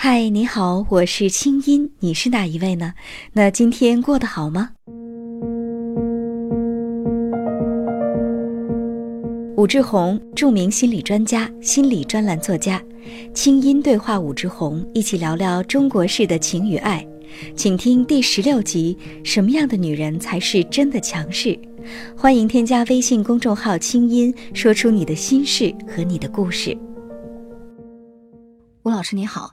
嗨，你好，我是清音，你是哪一位呢？那今天过得好吗？武志红，著名心理专家、心理专栏作家，清音对话武志红，一起聊聊中国式的情与爱。请听第十六集：什么样的女人才是真的强势？欢迎添加微信公众号“清音”，说出你的心事和你的故事。吴老师你好，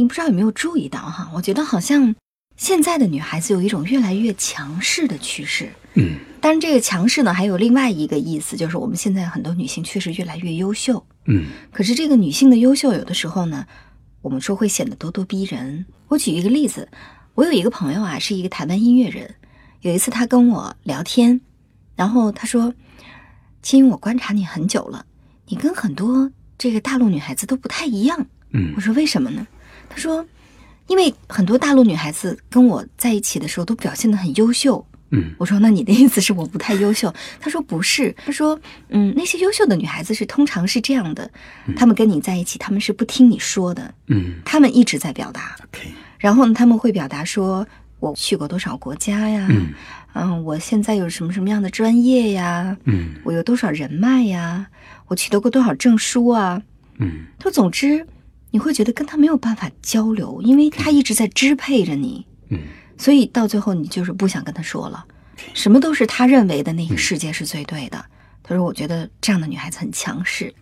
您不知道有没有注意到哈？我觉得好像现在的女孩子有一种越来越强势的趋势。嗯，但是这个强势呢还有另外一个意思，就是我们现在很多女性确实越来越优秀。嗯，可是这个女性的优秀有的时候呢，我们说会显得咄咄逼人。我举一个例子，我有一个朋友啊，是一个台湾音乐人。有一次他跟我聊天，然后他说：“亲，我观察你很久了，你跟很多这个大陆女孩子都不太一样。”嗯我说为什么呢？他说，因为很多大陆女孩子跟我在一起的时候都表现的很优秀。嗯。我说那你的意思是我不太优秀？他说不是，他说嗯，那些优秀的女孩子是通常是这样的，她们跟你在一起，她们是不听你说的，嗯她们一直在表达，，OK，然后呢，他们会表达说我去过多少国家呀，嗯？嗯，我现在有什么什么样的专业呀，嗯？我有多少人脉呀，我取得过多少证书啊，嗯？就总之，你会觉得跟他没有办法交流，因为他一直在支配着你，嗯所以到最后你就是不想跟他说了，什么都是他认为的那个世界是最对的。他说：“我觉得这样的女孩子很强势。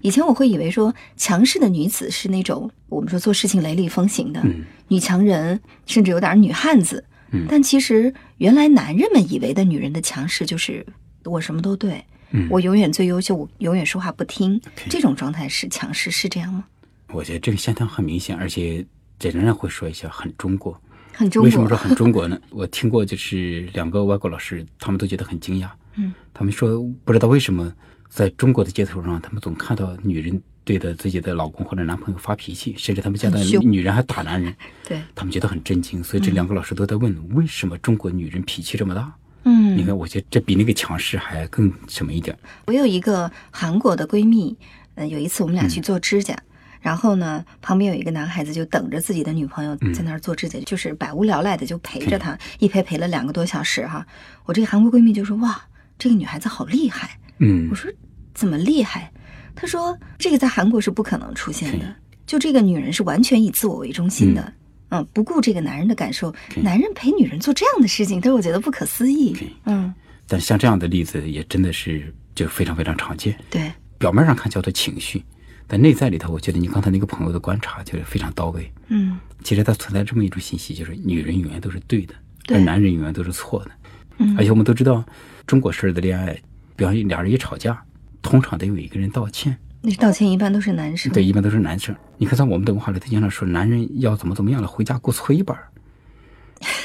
以前我会以为说强势的女子是那种我们说做事情雷厉风行的、嗯女强人，甚至有点女汉子。嗯但其实原来男人们以为的女人的强势就是我什么都对，嗯，我永远最优秀，我永远说话不听。这种状态是强势，是这样吗？我觉得这个现象很明显，而且这仍然会说一下很中国。很中国为什么说很中国呢？我听过，就是两个外国老师，他们都觉得很惊讶。嗯，他们说不知道为什么在中国的街头上，他们总看到女人对着自己的老公或者男朋友发脾气，甚至他们见到女人还打男人，对，他们觉得很震惊。所以这两个老师都在问，为什么中国女人脾气这么大？嗯，你看，我觉得这比那个强势还更什么一点。我有一个韩国的闺蜜，呃，有一次我们俩去做指甲，然后呢，旁边有一个男孩子就等着自己的女朋友在那儿做指甲，就是百无聊赖的就陪着她，一陪陪了两个多小时哈。我这个韩国闺蜜就说：“哇，这个女孩子好厉害。”嗯我说：“怎么厉害？”她说：“这个在韩国是不可能出现的，就这个女人是完全以自我为中心的。”嗯，不顾这个男人的感受，男人陪女人做这样的事情，但是我觉得不可思议。嗯，但像这样的例子也真的是就非常非常常见。对，表面上看叫做情绪，但内在里头，我觉得你刚才那个朋友的观察就是非常到位。嗯其实它存在这么一种信息，就是女人永远都是对的，对而男人永远都是错的。嗯而且我们都知道，中国式的恋爱，比方说俩人一吵架，通常得有一个人道歉，那道歉一般都是男生。对，一般都是男生。你看，在我们的文化里，他经常说男人要怎么怎么样了，回家给我搓衣板儿。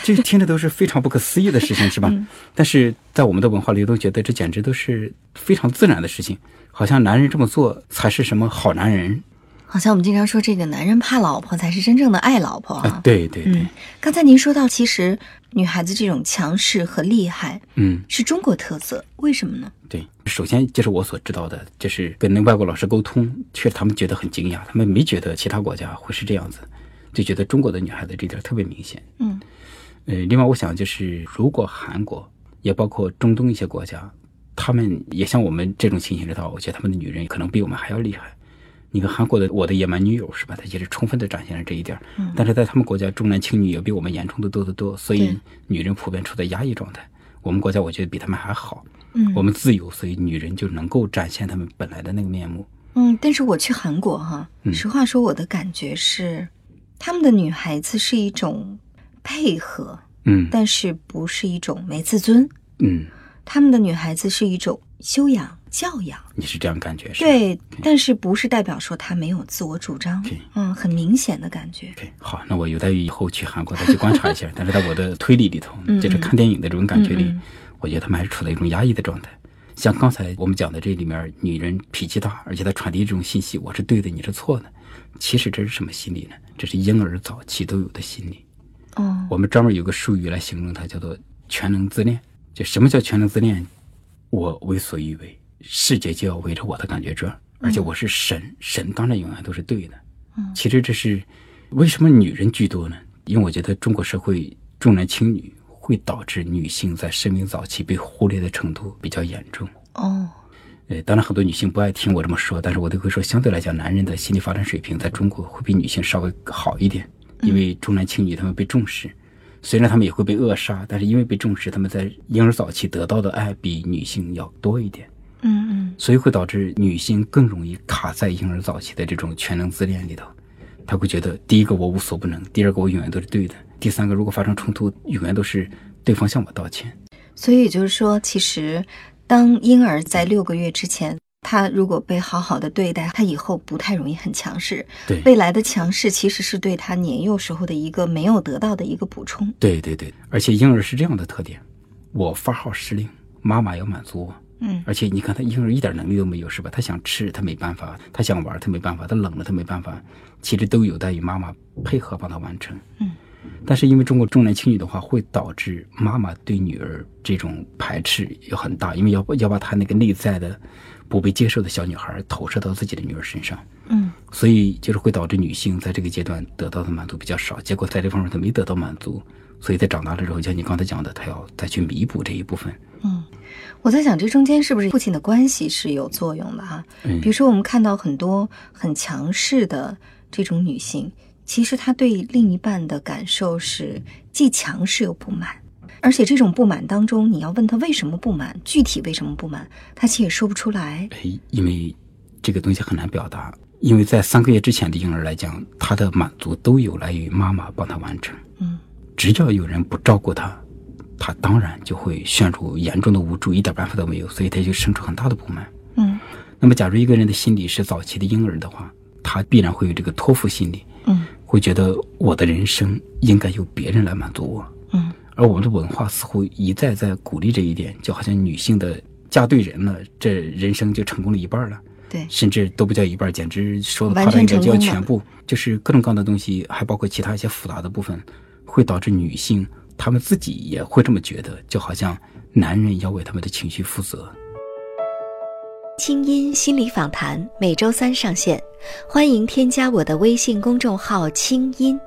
这听着都是非常不可思议的事情，是吧？但是在我们的文化里，都觉得这简直都是非常自然的事情，好像男人这么做才是什么好男人好像我们经常说，这个男人怕老婆才是真正的爱老婆啊。啊！对对对，嗯，刚才您说到，其实女孩子这种强势和厉害嗯，是中国特色，为什么呢？对。首先，就是我所知道的，就是跟那外国老师沟通，确实他们觉得很惊讶，他们没觉得其他国家会是这样子，就觉得中国的女孩子这点特别明显。嗯呃，另外我想就是，如果韩国也包括中东一些国家，他们也像我们这种情形的话，我觉得他们的女人可能比我们还要厉害。你看韩国的《我的野蛮女友》是吧？它其实充分的展现了这一点。嗯但是在他们国家重男轻女也比我们严重的多得多，所以女人普遍处在压抑状态。我们国家我觉得比他们还好，嗯我们自由，所以女人就能够展现她们本来的那个面目。嗯，但是我去韩国哈，嗯实话说，我的感觉是，他们的女孩子是一种配合，嗯但是不是一种没自尊。嗯，他们的女孩子是一种修养、教养。你是这样感觉是？对，但是不是代表说她没有自我主张？嗯，很明显的感觉。好，那我有待于以后去韩国再去观察一下。但是在我的推理里头嗯，就是看电影的这种感觉里我觉得他们还是处在一种压抑的状态。像刚才我们讲的这里面，女人脾气大，而且她传递这种信息，我是对的，你是错的。其实这是什么心理呢？这是婴儿早期都有的心理。哦，我们专门有个术语来形容它，叫做全能自恋。就什么叫全能自恋？我为所欲为，世界就要围着我的感觉转，而且我是神，神当然永远都是对的。嗯其实这是为什么女人居多呢？因为我觉得中国社会重男轻女会导致女性在生命早期被忽略的程度比较严重。哦，呃，当然很多女性不爱听我这么说，但是我都会说，相对来讲，男人的心理发展水平在中国会比女性稍微好一点，因为重男轻女他们被重视，虽然他们也会被扼杀，但是因为被重视，他们在婴儿早期得到的爱比女性要多一点。嗯嗯所以会导致女性更容易卡在婴儿早期的这种全能自恋里头。她会觉得，第一个我无所不能，第二个我永远都是对的，第三个如果发生冲突，永远都是对方向我道歉。所以也就是说，其实当婴儿在六个月之前，他如果被好好的对待，他以后不太容易很强势。对，未来的强势其实是对他年幼时候的一个没有得到的一个补充。对对对，而且婴儿是这样的特点：我发号施令，妈妈要满足我。嗯而且你看，他婴儿一点能力都没有，是吧？他想吃，他没办法；他想玩，他没办法；他冷了，他没办法。其实都有待于妈妈配合帮他完成。嗯，但是因为中国重男轻女的话，会导致妈妈对女儿这种排斥也很大，因为要要把她那个内在的不被接受的小女孩投射到自己的女儿身上。嗯所以就是会导致女性在这个阶段得到的满足比较少，结果在这方面她没得到满足，所以在长大了之后，像你刚才讲的，她要再去弥补这一部分。嗯，我在想这中间是不是父亲的关系是有作用的哈、嗯比如说，我们看到很多很强势的这种女性，其实他对另一半的感受是既强势又不满，而且这种不满当中，你要问他为什么不满，具体为什么不满，他其实也说不出来。哎，因为这个东西很难表达，因为在三个月之前的婴儿来讲，他的满足都有来于妈妈帮他完成。嗯只要有人不照顾他，他当然就会陷入严重的无助，一点办法都没有，所以他就生出很大的不满。嗯那么，假如一个人的心理是早期的婴儿的话，他必然会有这个托付心理，嗯会觉得我的人生应该由别人来满足我。嗯而我们的文化似乎一再在鼓励这一点，就好像女性的嫁对人了，这人生就成功了一半了。对，甚至都不叫一半，简直说的夸张一点叫全部，就是各种各样的东西，还包括其他一些复杂的部分，会导致女性她们自己也会这么觉得，就好像男人要为他们的情绪负责。清音心理访谈每周三上线，欢迎添加我的微信公众号“清音”，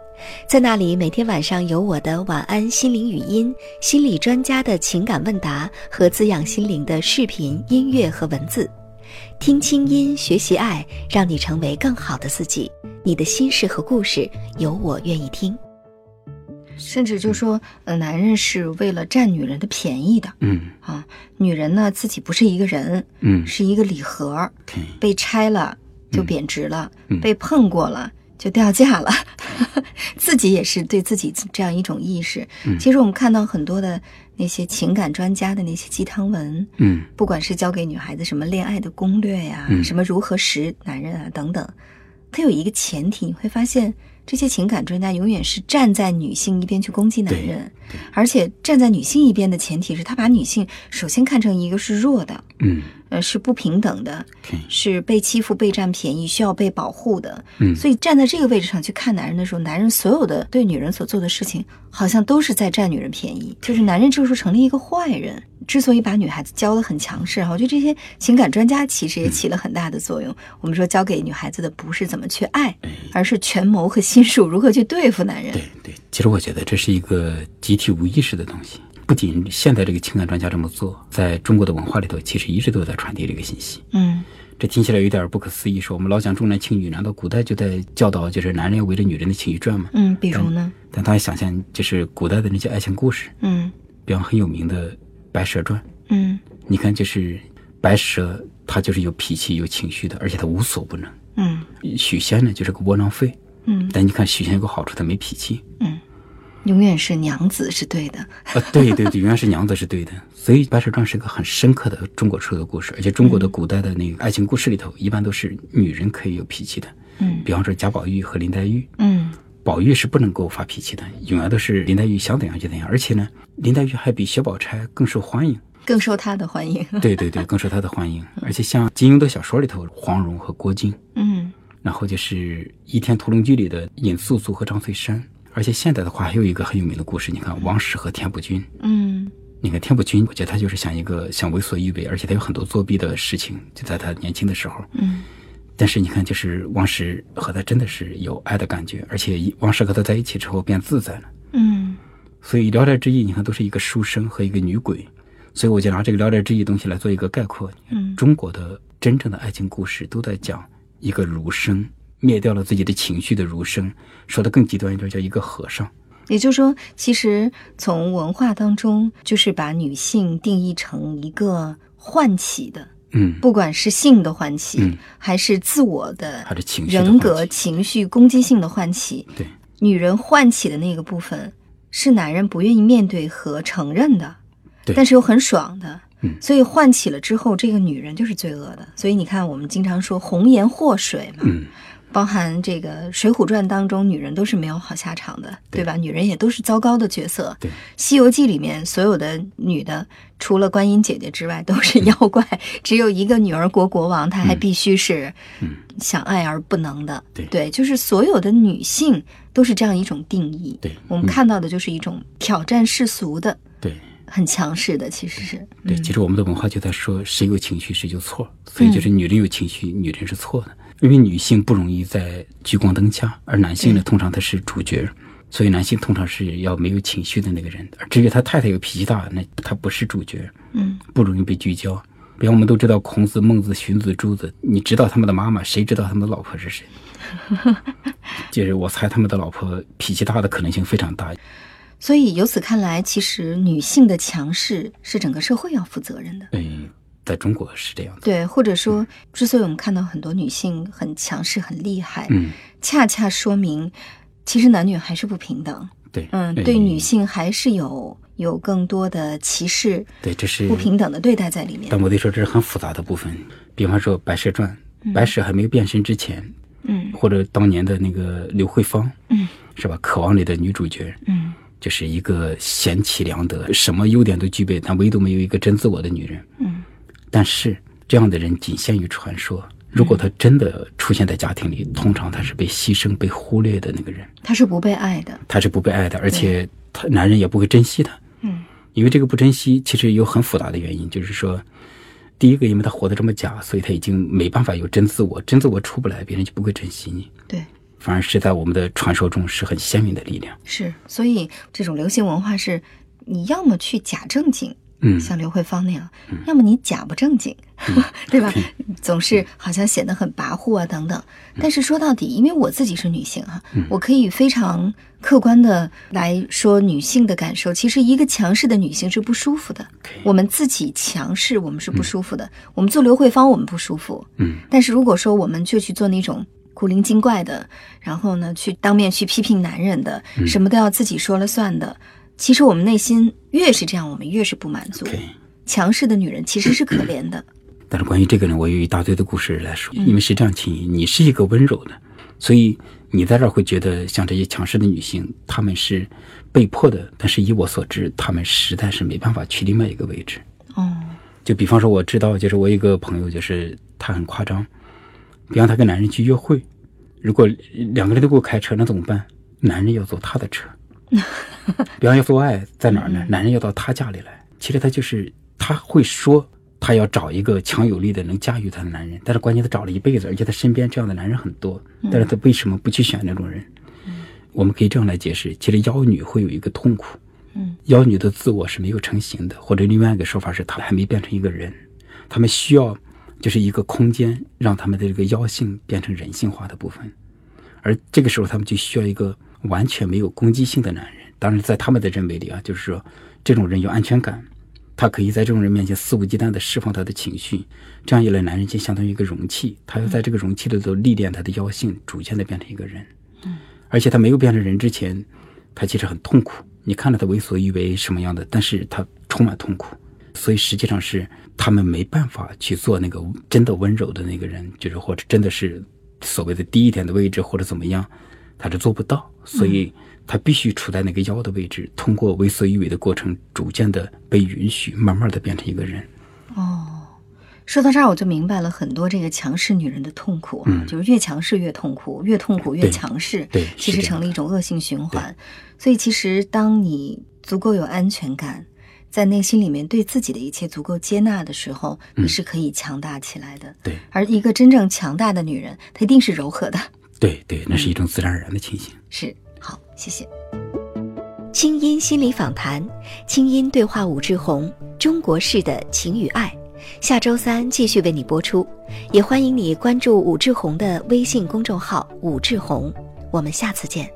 在那里每天晚上有我的晚安心灵语音、心理专家的情感问答和滋养心灵的视频、音乐和文字。听清音，学习爱，让你成为更好的自己。你的心事和故事，有我愿意听。甚至就说，呃，男人是为了占女人的便宜的。嗯。啊，女人呢自己不是一个人，嗯。是一个礼盒被拆了就贬值了，嗯。被碰过了就掉价了，自己也是对自己这样一种意识。嗯。其实我们看到很多的那些情感专家的那些鸡汤文，嗯。不管是教给女孩子什么恋爱的攻略呀、嗯。什么如何识男人啊等等，它有一个前提，你会发现这些情感专家永远是站在女性一边去攻击男人，而且站在女性一边的前提是他把女性首先看成一个是弱的，嗯呃，是不平等的，是被欺负、被占便宜、需要被保护的。嗯所以站在这个位置上去看男人的时候，男人所有的对女人所做的事情，好像都是在占女人便宜。就是男人这个时候成了一个坏人。之所以把女孩子教得很强势，我觉得这些情感专家其实也起了很大的作用。我们说教给女孩子的不是怎么去爱，而是权谋和心术如何去对付男人。对对，其实我觉得这是一个集体无意识的东西。不仅现在这个情感专家这么做，在中国的文化里头，其实一直都在传递这个信息。嗯这听起来有点不可思议，说我们老讲重男轻女，难道古代就在教导就是男人要围着女人的情绪转吗？嗯，比如呢？但大家想象，就是古代的那些爱情故事，嗯比方很有名的《白蛇传》，嗯你看，就是白蛇，她就是有脾气、有情绪的，而且她无所不能。嗯许仙呢，就是个窝囊废，嗯但你看许仙有个好处，他没脾气。嗯，永远是娘子是对的。啊，对对对，永远是娘子是对的。所以《白蛇传》是个很深刻的中国式的故事，而且中国的古代的那个爱情故事里头，一般都是女人可以有脾气的。嗯比方说贾宝玉和林黛玉，嗯宝玉是不能够发脾气的，永远都是林黛玉想怎样就怎样，而且呢，林黛玉还比薛宝钗更受欢迎。更受她的欢迎。对对对，更受她的欢迎。而且像金庸的小说里头，黄蓉和郭靖，嗯然后就是《倚天屠龙记》里的尹素素和张翠山。而且现代的话，还有一个很有名的故事，你看王氏和田朴珺。嗯你看田朴珺，我觉得他就是像一个想为所欲为，而且他有很多作弊的事情，就在他年轻的时候。嗯但是你看，就是王石和他真的是有爱的感觉，而且王石和他在一起之后变自在了。嗯所以《聊斋志异》你看都是一个书生和一个女鬼，所以我就拿这个《聊斋志异》东西来做一个概括。嗯中国的真正的爱情故事都在讲一个儒生灭掉了自己的情绪的儒生，说的更极端一点叫一个和尚。也就是说，其实从文化当中，就是把女性定义成一个唤起的，嗯，不管是性的唤起，嗯还是自我的还是情绪人格、情绪、攻击性的唤起。对女人唤起的那个部分，是男人不愿意面对和承认的，对但是又很爽的。嗯所以唤起了之后，这个女人就是罪恶的。所以你看，我们经常说红颜祸水嘛，嗯，包含这个《水浒传》当中，女人都是没有好下场的，对。对吧？女人也都是糟糕的角色。对《西游记》里面所有的女的，除了观音姐姐之外，都是妖怪，只有一个女儿国国王，她还必须是嗯。想爱而不能的。对。就是所有的女性都是这样一种定义。对。我们嗯。看到的就是一种挑战世俗的、对。很强势的，其实是。对，嗯。其实我们的文化就在说谁有情绪谁就错，所以就是女人有情绪，女人是错的，因为女性不容易在聚光灯下，而男性呢，通常他是主角，所以男性通常是要没有情绪的那个人，而至于他太太有脾气大，那他不是主角，嗯不容易被聚焦。比方我们都知道孔子、孟子、荀子、朱子，你知道他们的妈妈，谁知道他们的老婆是谁？就是我猜他们的老婆脾气大的可能性非常大。所以由此看来，其实女性的强势是整个社会要负责任的。嗯，在中国是这样子。对，或者说，之所以我们看到很多女性很强势、很厉害，嗯，恰恰说明其实男女还是不平等。对，嗯，哎对女性还是有有更多的歧视、对，这是不平等的对待在里面。但我得说，这是很复杂的部分。比方说《白蛇传》，白蛇还没有变身之前，嗯或者当年的那个刘慧芳，嗯是吧？《渴望》里的女主角，嗯就是一个贤妻良德，什么优点都具备，但唯独没有一个真自我的女人。嗯但是这样的人仅限于传说。如果他真的出现在家庭里，通常他是被牺牲、被忽略的那个人，他是不被爱的。他是不被爱的，而且他男人也不会珍惜他。嗯因为这个不珍惜，其实有很复杂的原因，就是说，第一个，因为他活得这么假，所以他已经没办法有真自我，真自我出不来，别人就不会珍惜你，对，反而是在我们的传说中是很鲜明的力量。是。所以这种流行文化是，你要么去假正经，嗯，像刘慧芳那样，要么你假不正经，对吧？总是好像显得很跋扈啊，等等。但是说到底，因为我自己是女性哈、我可以非常客观的来说女性的感受。其实一个强势的女性是不舒服的，我们自己强势，我们是不舒服的。我们做刘慧芳，我们不舒服。嗯，但是如果说我们就去做那种古灵精怪的，然后呢，去当面去批评男人的，什么都要自己说了算的，其实我们内心越是这样，我们越是不满足。强势的女人其实是可怜的。但是关于这个呢，我有一大堆的故事来说，因为是这样，青怡，你是一个温柔的，所以你在这儿会觉得像这些强势的女性，她们是被迫的，但是以我所知，她们实在是没办法去另外一个位置。哦，就比方说，我知道，就是我一个朋友，就是她很夸张，比方她跟男人去约会，如果两个人都给我开车，那怎么办？男人要坐她的车，比方要做爱在哪儿呢？男人要到她家里来。其实他就是他会说他要找一个强有力的能驾驭他的男人，但是关键他找了一辈子，而且他身边这样的男人很多，但是他为什么不去选那种人？我们可以这样来解释：其实妖女会有一个痛苦，嗯，妖女的自我是没有成型的，或者另外一个说法是，她还没变成一个人，她们需要就是一个空间，让他们的这个妖性变成人性化的部分，而这个时候他们就需要一个完全没有攻击性的男人。当然，在他们的认为里啊，就是说这种人有安全感，他可以在这种人面前肆无忌惮地释放他的情绪，这样一来，男人就相当于一个容器，他要在这个容器里头历练他的妖性，逐渐的变成一个人。而且他没有变成人之前，他其实很痛苦。你看到他为所欲为什么样的，但是他充满痛苦，所以实际上是他们没办法去做那个真的温柔的那个人，就是或者真的是所谓的低一点的位置或者怎么样，他是做不到，所以他必须处在那个妖的位置，通过为所欲为的过程，逐渐的被允许，慢慢的变成一个人。哦说到这儿，我就明白了很多这个强势女人的痛苦啊，嗯就是越强势越痛苦，越痛苦越强势，对其实成了一种恶性循环。所以，其实当你足够有安全感，在内心里面对自己的一切足够接纳的时候，你是可以强大起来的。对，而一个真正强大的女人，她一定是柔和的。对对，那是一种自然而然的情形。是，好，谢谢。清音心理访谈，清音对话武志红，中国式的情与爱，下周三继续为你播出。也欢迎你关注武志红的微信公众号“武志红”，我们下次见。